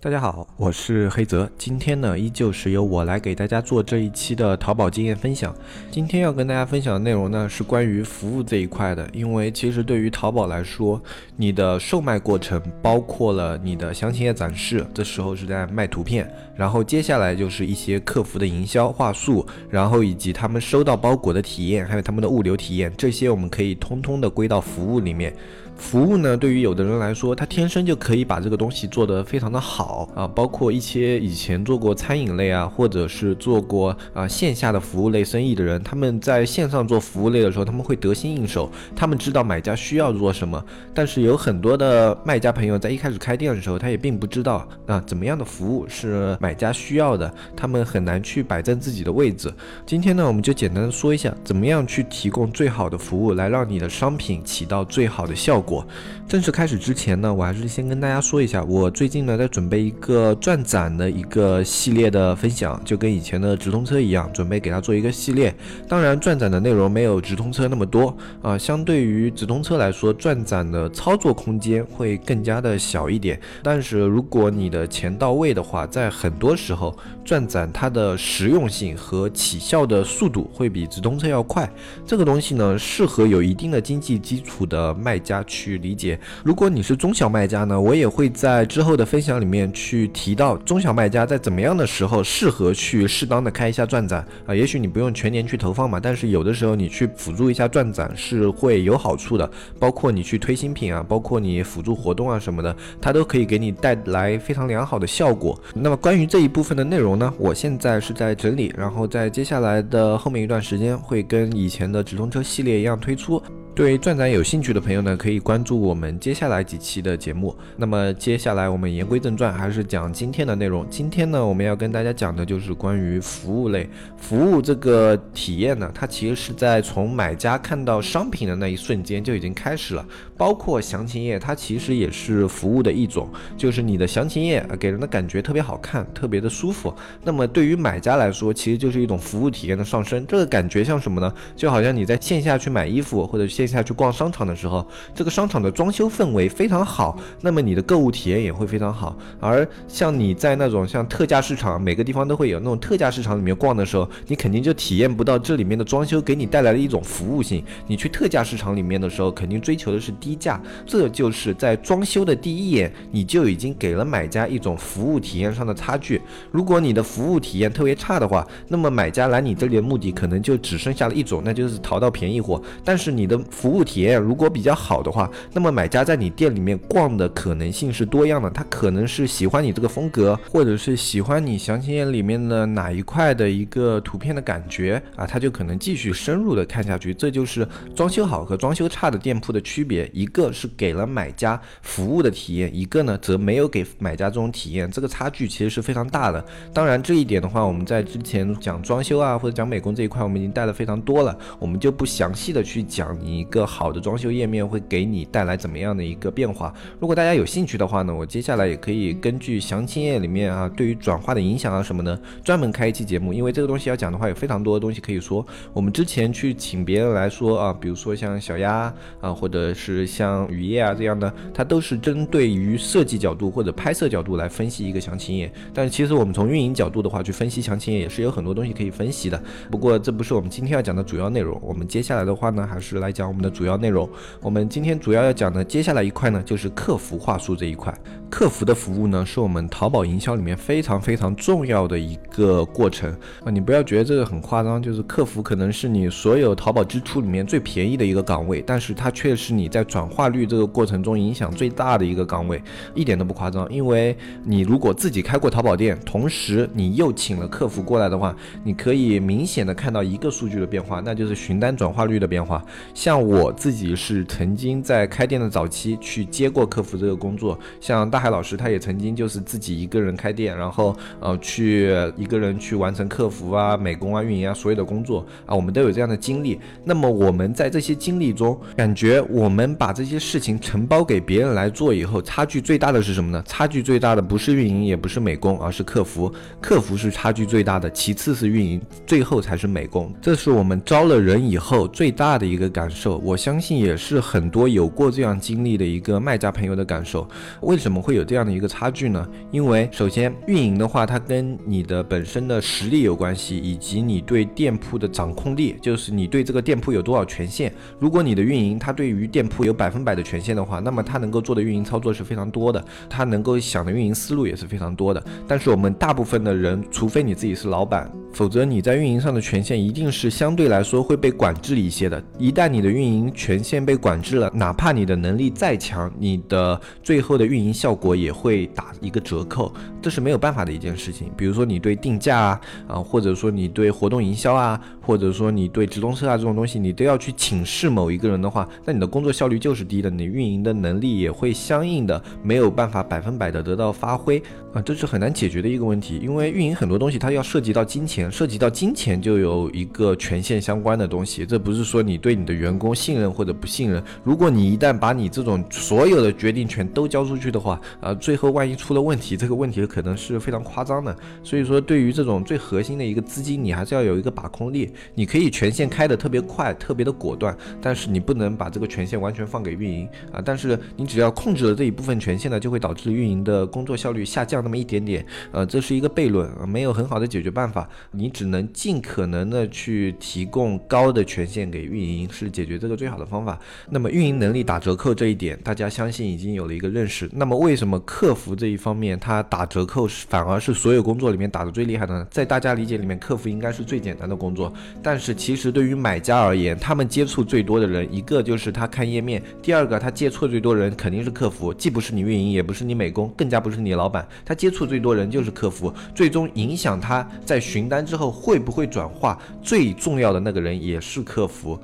大家好，我是黑泽。今天呢，依旧是由我来给大家做这一期的淘宝经验分享。今天要跟大家分享的内容呢，是关于服务这一块的。因为其实对于淘宝来说，你的售卖过程包括了你的详情页展示，这时候是在卖图片，然后接下来就是一些客服的营销话术，然后以及他们收到包裹的体验，还有他们的物流体验，这些我们可以通通的归到服务里面。服务呢，对于有的人来说，他天生就可以把这个东西做得非常的好啊，包括一些以前做过餐饮类啊，或者是做过啊线下的服务类生意的人，他们在线上做服务类的时候，他们会得心应手，他们知道买家需要做什么。但是有很多的卖家朋友在一开始开店的时候，他也并不知道啊怎么样的服务是买家需要的，他们很难去摆正自己的位置。今天呢，我们就简单的说一下，怎么样去提供最好的服务，来让你的商品起到最好的效果。果正式开始之前呢，我还是先跟大家说一下，我最近呢在准备一个转展的一个系列的分享，就跟以前的直通车一样，准备给它做一个系列。当然，转展的内容没有直通车那么多啊，相对于直通车来说，转展的操作空间会更加的小一点。但是如果你的钱到位的话，在很多时候，转展它的实用性和起效的速度会比直通车要快。这个东西呢，适合有一定的经济基础的卖家去。去理解，如果你是中小卖家呢，我也会在之后的分享里面去提到中小卖家在怎么样的时候适合去适当的开一下转展啊。也许你不用全年去投放嘛，但是有的时候你去辅助一下转展是会有好处的。包括你去推新品啊，包括你辅助活动啊什么的，它都可以给你带来非常良好的效果。那么关于这一部分的内容呢，我现在是在整理，然后在接下来的后面一段时间会跟以前的直通车系列一样推出。对转展有兴趣的朋友呢，可以关注我们接下来几期的节目。那么接下来我们言归正传，还是讲今天的内容。今天呢，我们要跟大家讲的就是关于服务类服务这个体验呢，它其实是在从买家看到商品的那一瞬间就已经开始了。包括详情页，它其实也是服务的一种，就是你的详情页给人的感觉特别好看，特别的舒服。那么对于买家来说，其实就是一种服务体验的上升。这个感觉像什么呢？就好像你在线下去买衣服或者线下去逛商场的时候，这个商场的装修氛围非常好，那么你的购物体验也会非常好。而像你在那种像特价市场，每个地方都会有那种特价市场里面逛的时候，你肯定就体验不到这里面的装修给你带来的一种服务性。你去特价市场里面的时候，肯定追求的是低低价，这就是在装修的第一眼，你就已经给了买家一种服务体验上的差距。如果你的服务体验特别差的话，那么买家来你这里的目的可能就只剩下了一种，那就是淘到便宜货。但是你的服务体验如果比较好的话，那么买家在你店里面逛的可能性是多样的。他可能是喜欢你这个风格，或者是喜欢你详情页里面的哪一块的一个图片的感觉啊，他就可能继续深入的看下去。这就是装修好和装修差的店铺的区别。一个是给了买家服务的体验，一个呢则没有给买家这种体验，这个差距其实是非常大的。当然这一点的话，我们在之前讲装修啊或者讲美工这一块，我们已经带的非常多了，我们就不详细的去讲你一个好。的装修页面会给你带来怎么样的一个变化？如果大家有兴趣的话呢，我接下来也可以根据详情页里面啊，对于转化的影响啊什么的，专门开一期节目。因为这个东西要讲的话，有非常多的东西可以说。我们之前去请别人来说啊，比如说像小丫啊，或者是像雨夜啊这样的，它都是针对于设计角度或者拍摄角度来分析一个详情页。但是其实我们从运营角度的话去分析详情页，也是有很多东西可以分析的。不过这不是我们今天要讲的主要内容。我们接下来的话呢，还是来讲我们的主要。主要内容，我们今天主要要讲的接下来一块呢，就是客服话术这一块。客服的服务呢，是我们淘宝营销里面非常非常重要的一个过程啊！你不要觉得这个很夸张，就是客服可能是你所有淘宝支出里面最便宜的一个岗位，但是它却是你在转转化率这个过程中影响最大的一个岗位，一点都不夸张。因为你如果自己开过淘宝店，同时你又请了客服过来的话，你可以明显的看到一个数据的变化，那就是询单转化率的变化。像我自己是曾经在开店的早期去接过客服这个工作，像。大海老师他也曾经就是自己一个人开店，然后呃去一个人去完成客服啊、美工啊、运营啊所有的工作啊，我们都有这样的经历。那么我们在这些经历中，感觉我们把把这些事情承包给别人来做以后，差距最大的是什么呢？差距最大的不是运营，也不是美工，而是客服。客服是差距最大的，其次是运营，最后才是美工。这是我们招了人以后最大的一个感受。我相信也是很多有过这样经历的一个卖家朋友的感受。为什么会有这样的一个差距呢？因为首先运营的话，它跟你的本身的实力有关系，以及你对店铺的掌控力，就是你对这个店铺有多少权限。如果你的运营它对于店铺有百分百的权限的话，那么他能够做的运营操作是非常多的，他能够想的运营思路也是非常多的。但是我们大部分的人，除非你自己是老板。否则你在运营上的权限一定是相对来说会被管制一些的。一旦你的运营权限被管制了，哪怕你的能力再强，你的最后的运营效果也会打一个折扣，这是没有办法的一件事情。比如说你对定价啊，啊，或者说你对活动营销啊，或者说你对直通车啊这种东西，你都要去请示某一个人的话，那你的工作效率就是低的，你运营的能力也会相应的没有办法百分百的得到发挥啊，这是很难解决的一个问题。因为运营很多东西它要涉及到金钱。涉及到金钱，就有一个权限相关的东西。这不是说你对你的员工信任或者不信任。如果你一旦把你这种所有的决定权都交出去的话，啊，最后万一出了问题，这个问题可能是非常夸张的。所以说，对于这种最核心的一个资金，你还是要有一个把控力。你可以权限开的特别快，特别的果断，但是你不能把这个权限完全放给运营啊。但是你只要控制了这一部分权限呢，就会导致运营的工作效率下降那么一点点。呃，这是一个悖论，没有很好的解决办法。你只能尽可能的去提供高的权限给运营，是解决这个最好的方法。那么运营能力打折扣这一点，大家相信已经有了一个认识。那么为什么客服这一方面它打折扣是反而是所有工作里面打的最厉害的呢？在大家理解里面，客服应该是最简单的工作，但是其实对于买家而言，他们接触最多的人，一个就是他看页面，第二个他接触最多人肯定是客服，既不是你运营，也不是你美工，更加不是你老板，他接触最多人就是客服，最终影响他在询单之后。会不会转化？最重要的那个人也是客服。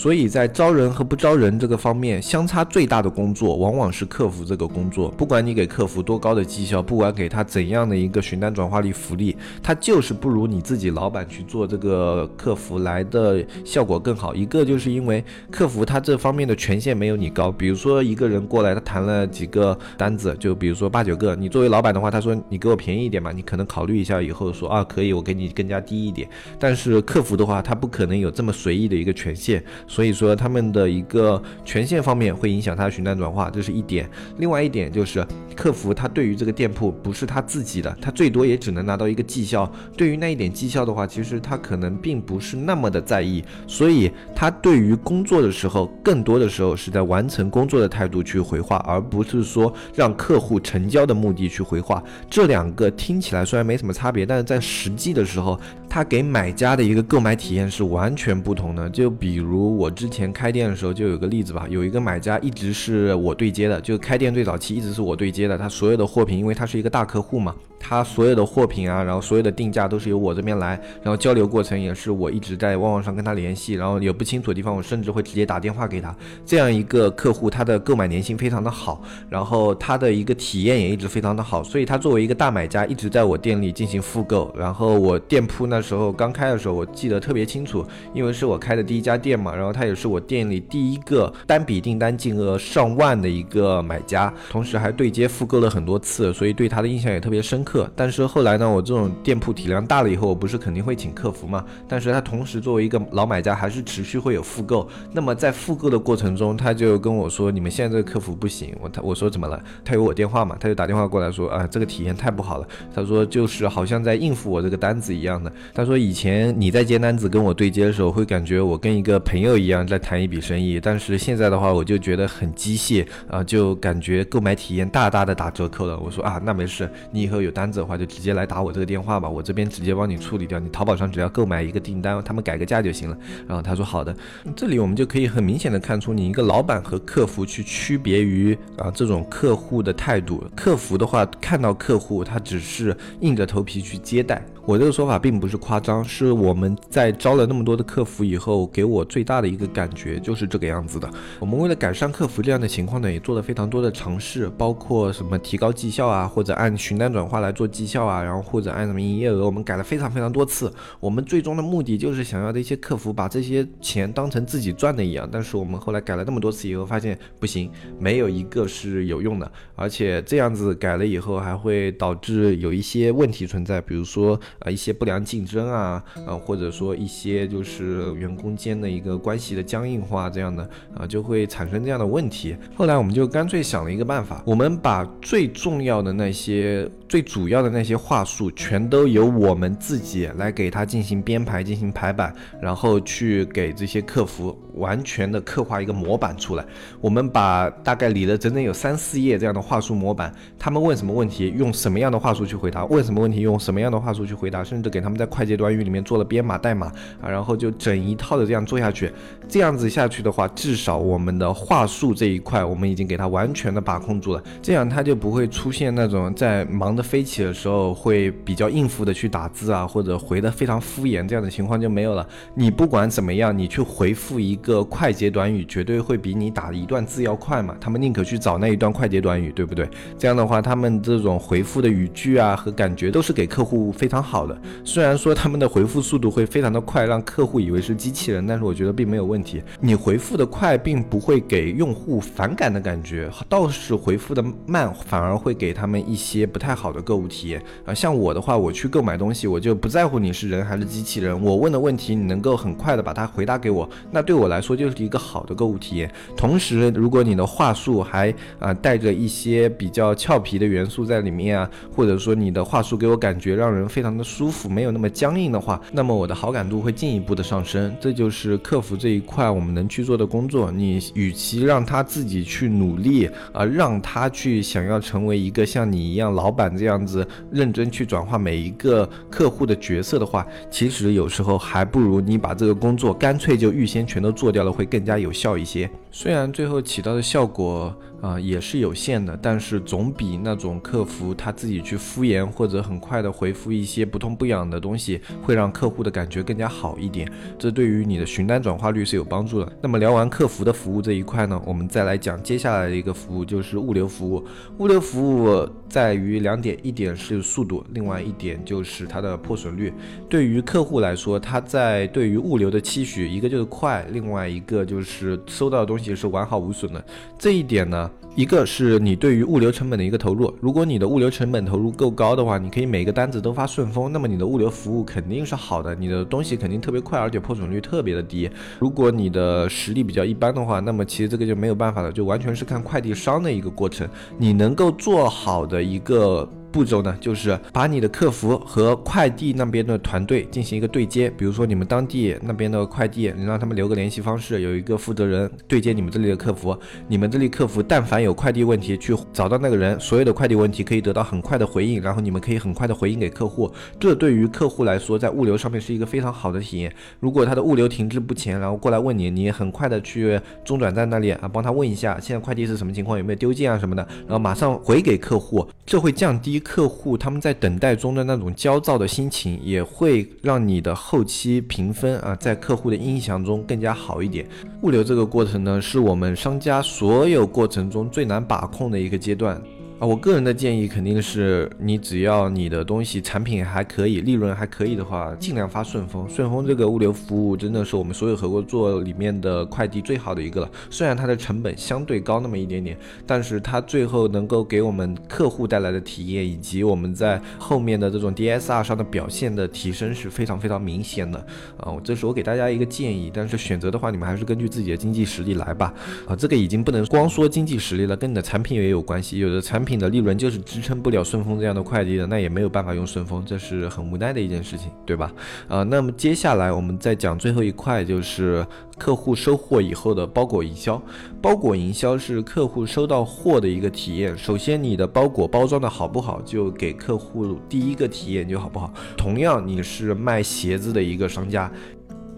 所以在招人和不招人这个方面，相差最大的工作往往是客服这个工作。不管你给客服多高的绩效，不管给他怎样的一个询单转化率福利，他就是不如你自己老板去做这个客服来的效果更好。一个就是因为客服他这方面的权限没有你高。比如说一个人过来，他谈了几个单子，就比如说八九个，你作为老板的话，他说你给我便宜一点嘛，你可能考虑一下以后说啊可以，我给你更加低一点。但是客服的话，他不可能有这么随意的一个权限。所以说他们的一个权限方面会影响他的询单转化，这是一点。另外一点就是客服他对于这个店铺不是他自己的，他最多也只能拿到一个绩效。对于那一点绩效的话，其实他可能并不是那么的在意。所以他对于工作的时候，更多的时候是在完成工作的态度去回话，而不是说让客户成交的目的去回话。这两个听起来虽然没什么差别，但是在实际的时候，他给买家的一个购买体验是完全不同的。就比如。我之前开店的时候就有个例子吧，有一个买家一直是我对接的，就开店最早期一直是我对接的，他所有的货品，因为他是一个大客户嘛。他所有的货品啊，然后所有的定价都是由我这边来，然后交流过程也是我一直在旺旺上跟他联系，然后有不清楚的地方，我甚至会直接打电话给他。这样一个客户，他的购买粘性非常的好，然后他的一个体验也一直非常的好，所以他作为一个大买家，一直在我店里进行复购。然后我店铺呢时候刚开的时候，我记得特别清楚，因为是我开的第一家店嘛，然后他也是我店里第一个单笔订单金额上万的一个买家，同时还对接复购了很多次，所以对他的印象也特别深刻。但是后来呢，我这种店铺体量大了以后，我不是肯定会请客服嘛？但是他同时作为一个老买家，还是持续会有复购。那么在复购的过程中，他就跟我说：“你们现在这个客服不行。”我他我说怎么了？他有我电话嘛？他就打电话过来说：“啊，这个体验太不好了。”他说就是好像在应付我这个单子一样的。他说以前你在接单子跟我对接的时候，会感觉我跟一个朋友一样在谈一笔生意，但是现在的话，我就觉得很机械啊，就感觉购买体验大大的打折扣了。我说啊，那没事，你以后有单子。的话就直接来打我这个电话吧，我这边直接帮你处理掉。你淘宝上只要购买一个订单，他们改个价就行了。然后他说好的，这里我们就可以很明显的看出你一个老板和客服去区别于啊这种客户的态度。客服的话看到客户他只是硬着头皮去接待。我这个说法并不是夸张，是我们在招了那么多的客服以后，给我最大的一个感觉就是这个样子的。我们为了改善客服这样的情况呢，也做了非常多的尝试，包括什么提高绩效啊，或者按询单转化来做绩效啊，然后或者按什么营业额，我们改了非常非常多次。我们最终的目的就是想要的一些客服把这些钱当成自己赚的一样。但是我们后来改了那么多次以后，发现不行，没有一个是有用的，而且这样子改了以后还会导致有一些问题存在，比如说啊一些不良竞啊，呃或者说一些就是员工间的一个关系的僵硬化这样的啊就会产生这样的问题。后来我们就干脆想了一个办法，我们把最重要的那些、最主要的那些话术全都由我们自己来给它进行编排、进行排版，然后去给这些客服完全的刻画一个模板出来。我们把大概理了整整有三四页这样的话术模板，他们问什么问题，用什么样的话术去回答；问什么问题，用什么样的话术去回答，甚至给他们在快快捷短语里面做了编码代码啊，然后就整一套的这样做下去。这样子下去的话，至少我们的话术这一块，我们已经给它完全的把控住了，这样它就不会出现那种在忙得飞起的时候会比较应付的去打字啊，或者回的非常敷衍这样的情况就没有了。你不管怎么样，你去回复一个快捷短语，绝对会比你打一段字要快嘛。他们宁可去找那一段快捷短语，对不对？这样的话，他们这种回复的语句啊和感觉都是给客户非常好的。虽然说他们的回复速度会非常的快，让客户以为是机器人，但是我觉得并没有问题。你回复的快，并不会给用户反感的感觉，倒是回复的慢，反而会给他们一些不太好的购物体验啊。像我的话，我去购买东西，我就不在乎你是人还是机器人，我问的问题你能够很快的把它回答给我，那对我来说就是一个好的购物体验。同时，如果你的话术还啊带着一些比较俏皮的元素在里面啊，或者说你的话术给我感觉让人非常的舒服，没有那么僵硬的话，那么我的好感度会进一步的上升。这就是客服这一块我们能去做的工作。你与其让他自己去努力，而让他去想要成为一个像你一样老板这样子认真去转化每一个客户的角色的话，其实有时候还不如你把这个工作干脆就预先全都做掉了，会更加有效一些。虽然最后起到的效果啊也是有限的，但是总比那种客服他自己去敷衍或者很快的回复一些不痛不痒的东西，会让客户的感觉更加好一点。这对于你的询单转化率是有帮助的。那么聊完客服的服务这一块呢，我们再来讲接下来的一个服务，就是物流服务。物流服务在于两点，一点是速度，另外一点就是它的破损率。对于客户来说，他在对于物流的期许，一个就是快，另外一个就是收到的东西是完好无损的。这一点呢，一个是你对于物流成本的一个投入。如果你的物流成本投入够高的话，你可以每个单子都发顺丰，那么你的物流服务肯定是好的，你的东西肯定特别快，而且破损率特别的低。如果你的实力比较一般的话，那么其实这个就没有办法了，就完全是看快递商的一个过程。你能够做好的一个。步骤呢，就是把你的客服和快递那边的团队进行一个对接。比如说你们当地那边的快递，你让他们留个联系方式，有一个负责人对接你们这里的客服。你们这里客服但凡有快递问题，去找到那个人，所有的快递问题可以得到很快的回应，然后你们可以很快的回应给客户。这对于客户来说，在物流上面是一个非常好的体验。如果他的物流停滞不前，然后过来问你，你很快的去中转站那里啊，帮他问一下现在快递是什么情况，有没有丢件啊什么的，然后马上回给客户，这会降低。客户他们在等待中的那种焦躁的心情，也会让你的后期评分啊，在客户的印象中更加好一点。物流这个过程呢，是我们商家所有过程中最难把控的一个阶段。啊，我个人的建议肯定是你只要你的东西产品还可以，利润还可以的话，尽量发顺丰。顺丰这个物流服务真的是我们所有合作里面的快递最好的一个了。虽然它的成本相对高那么一点点，但是它最后能够给我们客户带来的体验，以及我们在后面的这种 DSR 上的表现的提升是非常非常明显的。啊，这是我给大家一个建议，但是选择的话，你们还是根据自己的经济实力来吧。啊，这个已经不能光说经济实力了，跟你的产品也有关系。有的产品。品的利润就是支撑不了顺丰这样的快递的，那也没有办法用顺丰，这是很无奈的一件事情，对吧？啊，那么接下来我们再讲最后一块，就是客户收货以后的包裹营销。包裹营销是客户收到货的一个体验。首先，你的包裹包装的好不好，就给客户第一个体验就好不好。同样，你是卖鞋子的一个商家。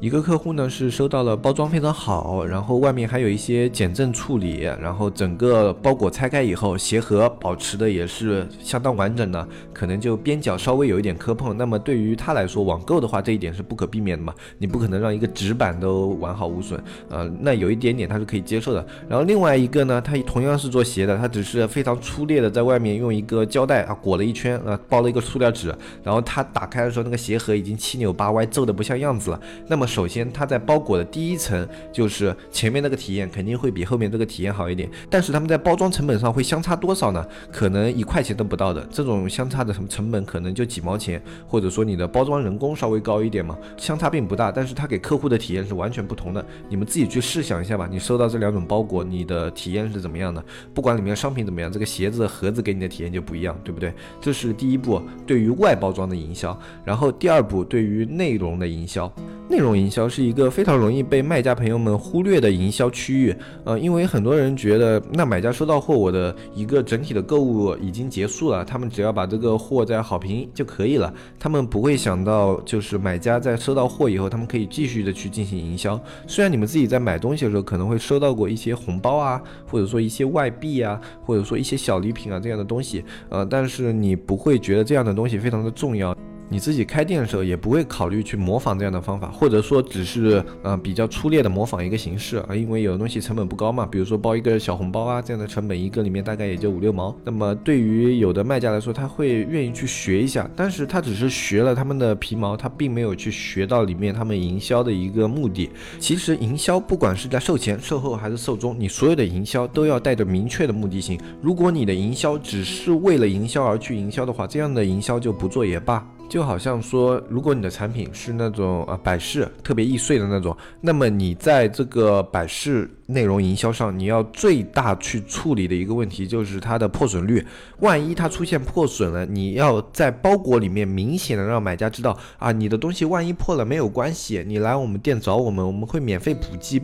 一个客户呢是收到了包装非常好，然后外面还有一些减震处理，然后整个包裹拆开以后，鞋盒保持的也是相当完整的，可能就边角稍微有一点磕碰。那么对于他来说，网购的话这一点是不可避免的嘛，你不可能让一个纸板都完好无损，呃，那有一点点他是可以接受的。然后另外一个呢，他同样是做鞋的，他只是非常粗略的在外面用一个胶带啊裹了一圈啊，包了一个塑料纸，然后他打开的时候，那个鞋盒已经七扭八歪，皱的不像样子了。那么首先，它在包裹的第一层，就是前面那个体验肯定会比后面这个体验好一点。但是他们在包装成本上会相差多少呢？可能一块钱都不到的，这种相差的什么成本可能就几毛钱，或者说你的包装人工稍微高一点嘛，相差并不大。但是它给客户的体验是完全不同的。你们自己去试想一下吧，你收到这两种包裹，你的体验是怎么样的？不管里面商品怎么样，这个鞋子的盒子给你的体验就不一样，对不对？这是第一步，对于外包装的营销。然后第二步，对于内容的营销。内容营销是一个非常容易被卖家朋友们忽略的营销区域，呃，因为很多人觉得，那买家收到货，我的一个整体的购物已经结束了，他们只要把这个货在好评就可以了，他们不会想到，就是买家在收到货以后，他们可以继续的去进行营销。虽然你们自己在买东西的时候可能会收到过一些红包啊，或者说一些外币啊，或者说一些小礼品啊这样的东西，呃，但是你不会觉得这样的东西非常的重要。你自己开店的时候也不会考虑去模仿这样的方法，或者说只是呃比较粗略的模仿一个形式啊，因为有的东西成本不高嘛，比如说包一个小红包啊，这样的成本一个里面大概也就五六毛。那么对于有的卖家来说，他会愿意去学一下，但是他只是学了他们的皮毛，他并没有去学到里面他们营销的一个目的。其实营销不管是在售前、售后还是售中，你所有的营销都要带着明确的目的性。如果你的营销只是为了营销而去营销的话，这样的营销就不做也罢。就好像说，如果你的产品是那种呃百事特别易碎的那种，那么你在这个百事内容营销上，你要最大去处理的一个问题就是它的破损率。万一它出现破损了，你要在包裹里面明显的让买家知道啊，你的东西万一破了没有关系，你来我们店找我们，我们会免费补寄。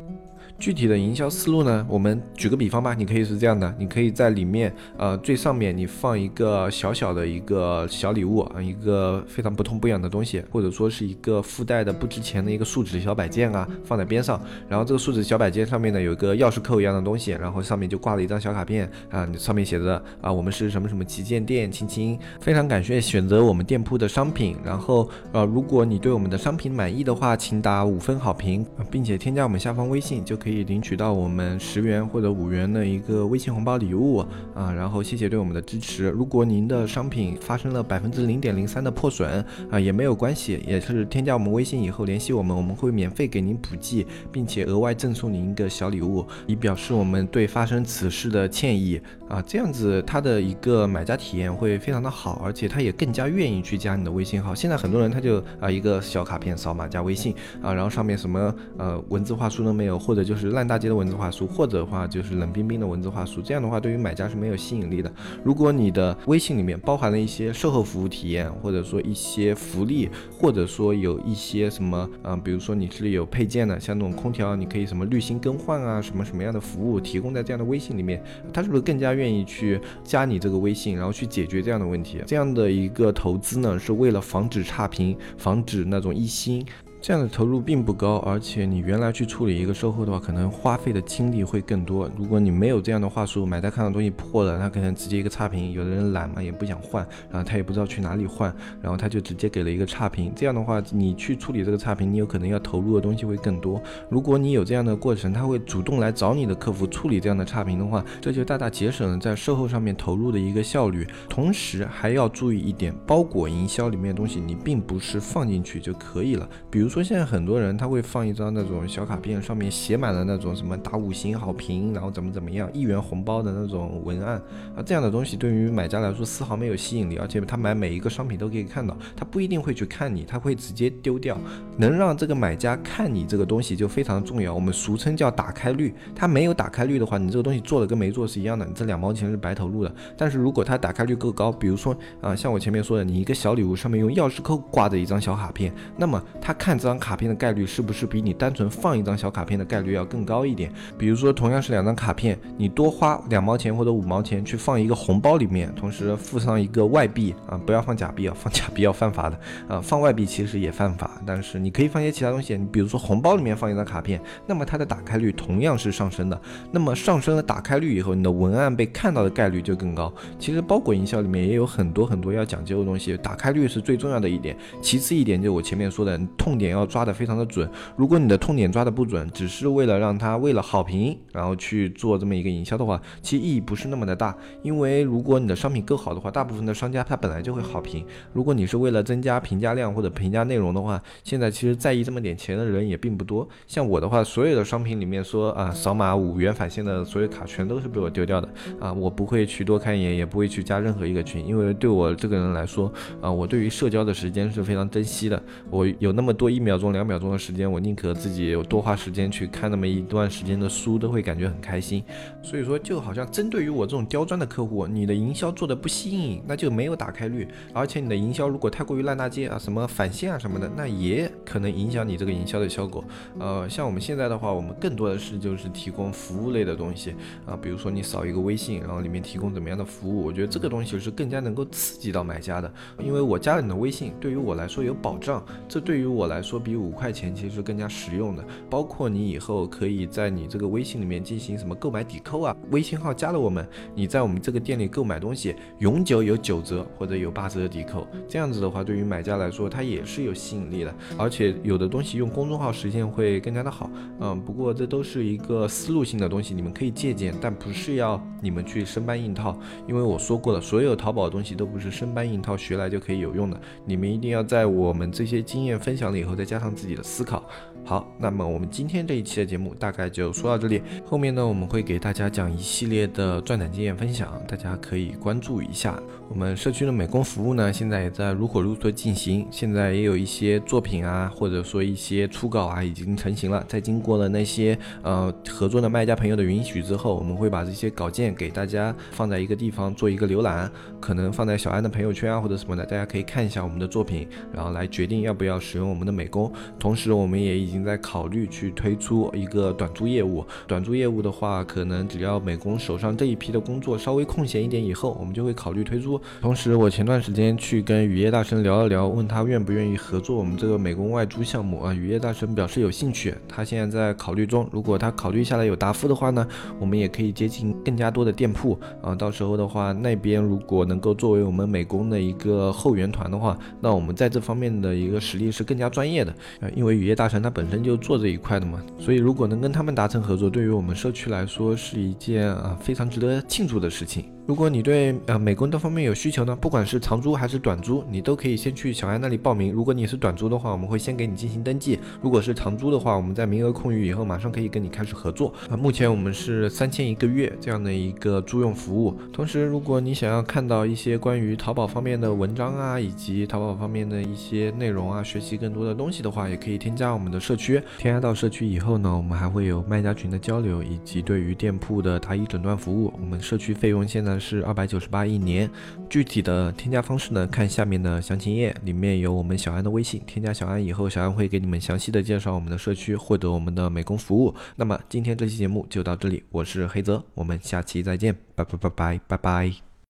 具体的营销思路呢？我们举个比方吧，你可以是这样的，你可以在里面，呃，最上面你放一个小小的一个小礼物啊，一个非常不痛不痒的东西，或者说是一个附带的不值钱的一个树脂小摆件啊，放在边上。然后这个树脂小摆件上面呢，有一个钥匙扣一样的东西，然后上面就挂了一张小卡片啊，上面写着啊，我们是什么什么旗舰店，亲亲，非常感谢选择我们店铺的商品。然后呃，如果你对我们的商品满意的话，请打五分好评，并且添加我们下方微信就可以。可以领取到我们十元或者五元的一个微信红包礼物啊，然后谢谢对我们的支持。如果您的商品发生了百分之零点零三的破损啊，也没有关系，也是添加我们微信以后联系我们，我们会免费给您补寄，并且额外赠送您一个小礼物，以表示我们对发生此事的歉意啊。这样子他的一个买家体验会非常的好，而且他也更加愿意去加你的微信号。现在很多人他就啊一个小卡片扫码加微信啊，然后上面什么呃文字话术都没有，或者就。是烂大街的文字话术，或者的话就是冷冰冰的文字话术，这样的话对于买家是没有吸引力的。如果你的微信里面包含了一些售后服务体验，或者说一些福利，或者说有一些什么，嗯，比如说你是有配件的，像那种空调，你可以什么滤芯更换啊，什么什么样的服务提供在这样的微信里面，他是不是更加愿意去加你这个微信，然后去解决这样的问题？这样的一个投资呢，是为了防止差评，防止那种一星。这样的投入并不高，而且你原来去处理一个售后的话，可能花费的精力会更多。如果你没有这样的话术，买家看到东西破了，他可能直接一个差评。有的人懒嘛，也不想换，然后他也不知道去哪里换，然后他就直接给了一个差评。这样的话，你去处理这个差评，你有可能要投入的东西会更多。如果你有这样的过程，他会主动来找你的客服处理这样的差评的话，这就大大节省了在售后上面投入的一个效率。同时还要注意一点，包裹营销里面的东西，你并不是放进去就可以了。比如。如说，现在很多人他会放一张那种小卡片，上面写满了那种什么打五星好评，然后怎么怎么样，一元红包的那种文案啊，这样的东西对于买家来说丝毫没有吸引力，而且他买每一个商品都可以看到，他不一定会去看你，他会直接丢掉。能让这个买家看你这个东西就非常重要，我们俗称叫打开率。他没有打开率的话，你这个东西做的跟没做是一样的，你这两毛钱是白投入的。但是如果他打开率够高，比如说啊，像我前面说的，你一个小礼物上面用钥匙扣挂着一张小卡片，那么他看。这张卡片的概率是不是比你单纯放一张小卡片的概率要更高一点？比如说，同样是两张卡片，你多花两毛钱或者五毛钱去放一个红包里面，同时附上一个外币啊，不要放假币啊，放假币要犯法的 啊，放外币其实也犯法，但是你可以放一些其他东西，你比如说红包里面放一张卡片，那么它的打开率同样是上升的。那么上升了打开率以后，你的文案被看到的概率就更高。其实包裹营销里面也有很多很多要讲究的东西，打开率是最重要的一点，其次一点就我前面说的痛点要抓得非常的准。如果你的痛点抓得不准，只是为了让他为了好评然后去做这么一个营销的话，其实意义不是那么的大。因为如果你的商品够好的话，大部分的商家他本来就会好评。如果你是为了增加评价量或者评价内容的话，现在其实在意这么点钱的人也并不多。像我的话，所有的商品里面说啊，扫码五元返现的所有卡全都是被我丢掉的啊，我不会去多看一眼，也不会去加任何一个群，因为对我这个人来说啊，我对于社交的时间是非常珍惜的。我有那么多一秒钟、两秒钟的时间，我宁可自己多花时间去看那么一段时间的书，都会感觉很开心。所以说，就好像针对于我这种刁钻的客户，你的营销做的不吸引，那就没有打开率。而且你的营销如果太过于烂大街啊，什么返现啊什么的，那也可能影响你这个营销的效果。呃，像我们现在的话，我们更多的是就是提供服务类的东西啊，比如说你扫一个微信，然后里面提供怎么样的服务，我觉得这个东西是更加能够刺激到买家的。因为我加了你的微信，对于我来说有保障，这对于我来说说比五块钱其实更加实用的。包括你以后可以在你这个微信里面进行什么购买抵扣啊，微信号加了我们，你在我们这个店里购买东西，永久有九折或者有八折的抵扣。这样子的话，对于买家来说，它也是有吸引力的。而且有的东西用公众号实现会更加的好。嗯，不过这都是一个思路性的东西，你们可以借鉴，但不是要你们去生搬硬套。因为我说过了，所有淘宝的东西都不是生搬硬套学来就可以有用的。你们一定要在我们这些经验分享了以后，再加上自己的思考。好，那么我们今天这一期的节目大概就说到这里。后面呢，我们会给大家讲一系列的赚胆经验分享，大家可以关注一下。我们社区的美工服务呢，现在也在如火如荼进行。现在也有一些作品啊，或者说一些初稿啊，已经成型了。在经过了那些呃合作的卖家朋友的允许之后，我们会把这些稿件给大家放在一个地方做一个浏览，可能放在小安的朋友圈啊或者什么的，大家可以看一下我们的作品，然后来决定要不要使用我们的美工。同时，我们也已经在考虑去推出一个短租业务。短租业务的话，可能只要美工手上这一批的工作稍微空闲一点以后，我们就会考虑推出。同时，我前段时间去跟雨夜大神聊了聊，问他愿不愿意合作我们这个美工外租项目啊。雨夜大神表示有兴趣，他现在在考虑中。如果他考虑下来有答复的话呢，我们也可以接近更加多的店铺啊。到时候的话，那边如果能够作为我们美工的一个后援团的话，那我们在这方面的一个实力是更加专业的啊。因为雨夜大神他本本身就做这一块的嘛，所以如果能跟他们达成合作，对于我们社区来说是一件啊非常值得庆祝的事情。如果你对呃美工这方面有需求呢，不管是长租还是短租，你都可以先去小安那里报名。如果你是短租的话，我们会先给你进行登记；如果是长租的话，我们在名额空余以后，马上可以跟你开始合作。啊，目前我们是三千一个月这样的一个租用服务。同时，如果你想要看到一些关于淘宝方面的文章啊，以及淘宝方面的一些内容啊，学习更多的东西的话，也可以添加我们的社区。添加到社区以后呢，我们还会有卖家群的交流，以及对于店铺的答疑诊断服务。我们社区费用现在是二百九十八一年，具体的添加方式呢，看下面的详情页，里面有我们小安的微信，添加小安以后，小安会给你们详细的介绍我们的社区，获得我们的美工服务。那么今天这期节目就到这里，我是黑泽，我们下期再见，拜拜拜拜拜拜。